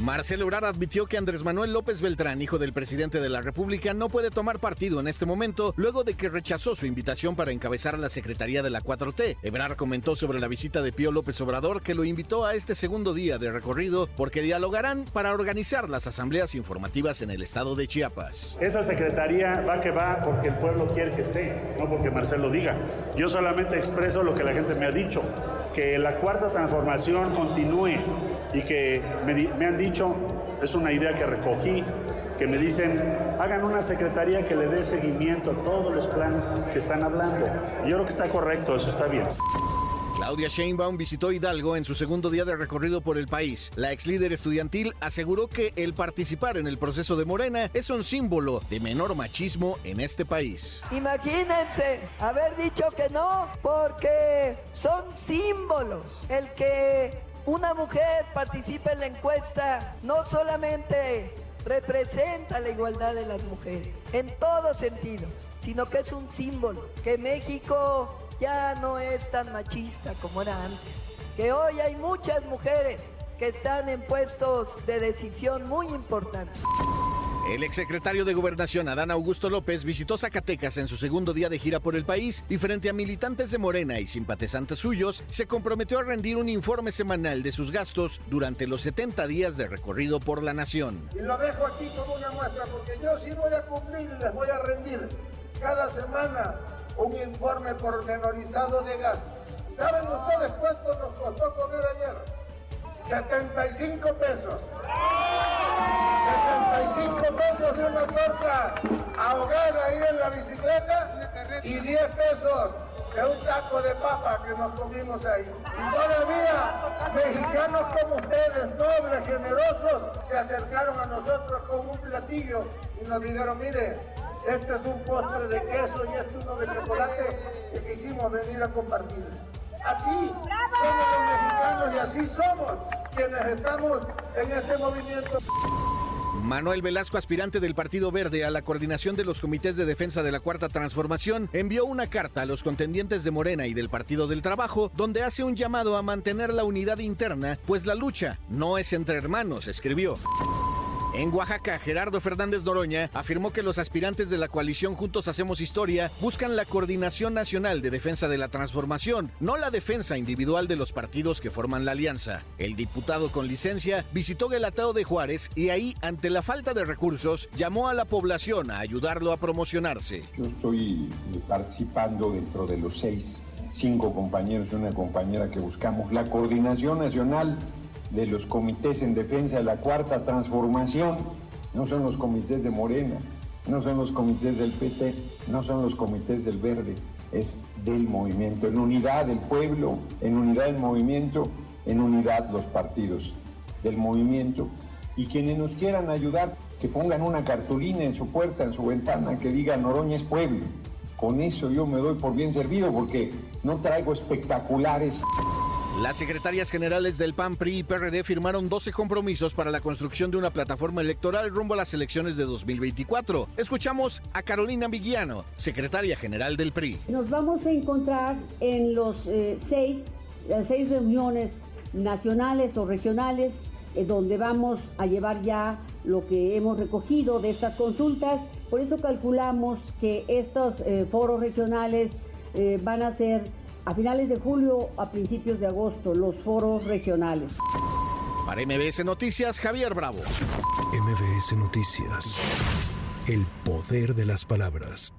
Marcelo Ebrard admitió que Andrés Manuel López Beltrán, hijo del presidente de la República, no puede tomar partido en este momento luego de que rechazó su invitación para encabezar la Secretaría de la 4T. Ebrard comentó sobre la visita de Pío López Obrador que lo invitó a este segundo día de recorrido porque dialogarán para organizar las asambleas informativas en el estado de Chiapas. Esa secretaría va que va porque el pueblo quiere que esté, no porque Marcelo diga. Yo solamente expreso lo que la gente me ha dicho, que la cuarta transformación continúe y que me, me han dicho, es una idea que recogí, que me dicen, hagan una secretaría que le dé seguimiento a todos los planes que están hablando. Yo creo que está correcto, eso está bien. Claudia Sheinbaum visitó Hidalgo en su segundo día de recorrido por el país. La ex líder estudiantil aseguró que el participar en el proceso de Morena es un símbolo de menor machismo en este país. Imagínense haber dicho que no porque son símbolos. El que una mujer participe en la encuesta no solamente representa la igualdad de las mujeres en todos sentidos, sino que es un símbolo que México ya no es tan machista como era antes, que hoy hay muchas mujeres que están en puestos de decisión muy importantes. El exsecretario de Gobernación, Adán Augusto López, visitó Zacatecas en su segundo día de gira por el país y frente a militantes de Morena y simpatizantes suyos, se comprometió a rendir un informe semanal de sus gastos durante los 70 días de recorrido por la nación. Y lo dejo aquí como una muestra, porque yo sí voy a cumplir y les voy a rendir cada semana un informe pormenorizado de gastos. ¿Saben ustedes cuánto nos costó comer ayer? 75 pesos. 65 pesos de una torta ahogada ahí en la bicicleta y 10 pesos de un taco de papa que nos comimos ahí. Y todavía mexicanos como ustedes, nobles, generosos, se acercaron a nosotros con un platillo y nos dijeron, mire, este es un postre de queso y este uno de chocolate que quisimos venir a compartir. Así somos los mexicanos y así somos quienes estamos en este movimiento. Manuel Velasco, aspirante del Partido Verde a la coordinación de los comités de defensa de la Cuarta Transformación, envió una carta a los contendientes de Morena y del Partido del Trabajo, donde hace un llamado a mantener la unidad interna, pues la lucha no es entre hermanos, escribió. En Oaxaca, Gerardo Fernández Noroña afirmó que los aspirantes de la coalición Juntos Hacemos Historia buscan la coordinación nacional de defensa de la transformación, no la defensa individual de los partidos que forman la alianza. El diputado con licencia visitó Guelatao de Juárez y ahí, ante la falta de recursos, llamó a la población a ayudarlo a promocionarse. Yo estoy participando dentro de los seis, cinco compañeros y una compañera que buscamos la coordinación nacional de los comités en defensa de la cuarta transformación. No son los comités de Morena, no son los comités del PT, no son los comités del Verde, es del movimiento, en unidad del pueblo, en unidad del movimiento, en unidad los partidos del movimiento. Y quienes nos quieran ayudar, que pongan una cartulina en su puerta, en su ventana, que diga Noroña es pueblo. Con eso yo me doy por bien servido porque no traigo espectaculares. Las secretarias generales del PAN, PRI y PRD firmaron 12 compromisos para la construcción de una plataforma electoral rumbo a las elecciones de 2024. Escuchamos a Carolina Viguiano, secretaria general del PRI. Nos vamos a encontrar en los eh, seis, las seis reuniones nacionales o regionales eh, donde vamos a llevar ya lo que hemos recogido de estas consultas. Por eso calculamos que estos eh, foros regionales eh, van a ser a finales de julio, a principios de agosto, los foros regionales. Para MBS Noticias, Javier Bravo. MBS Noticias. El poder de las palabras.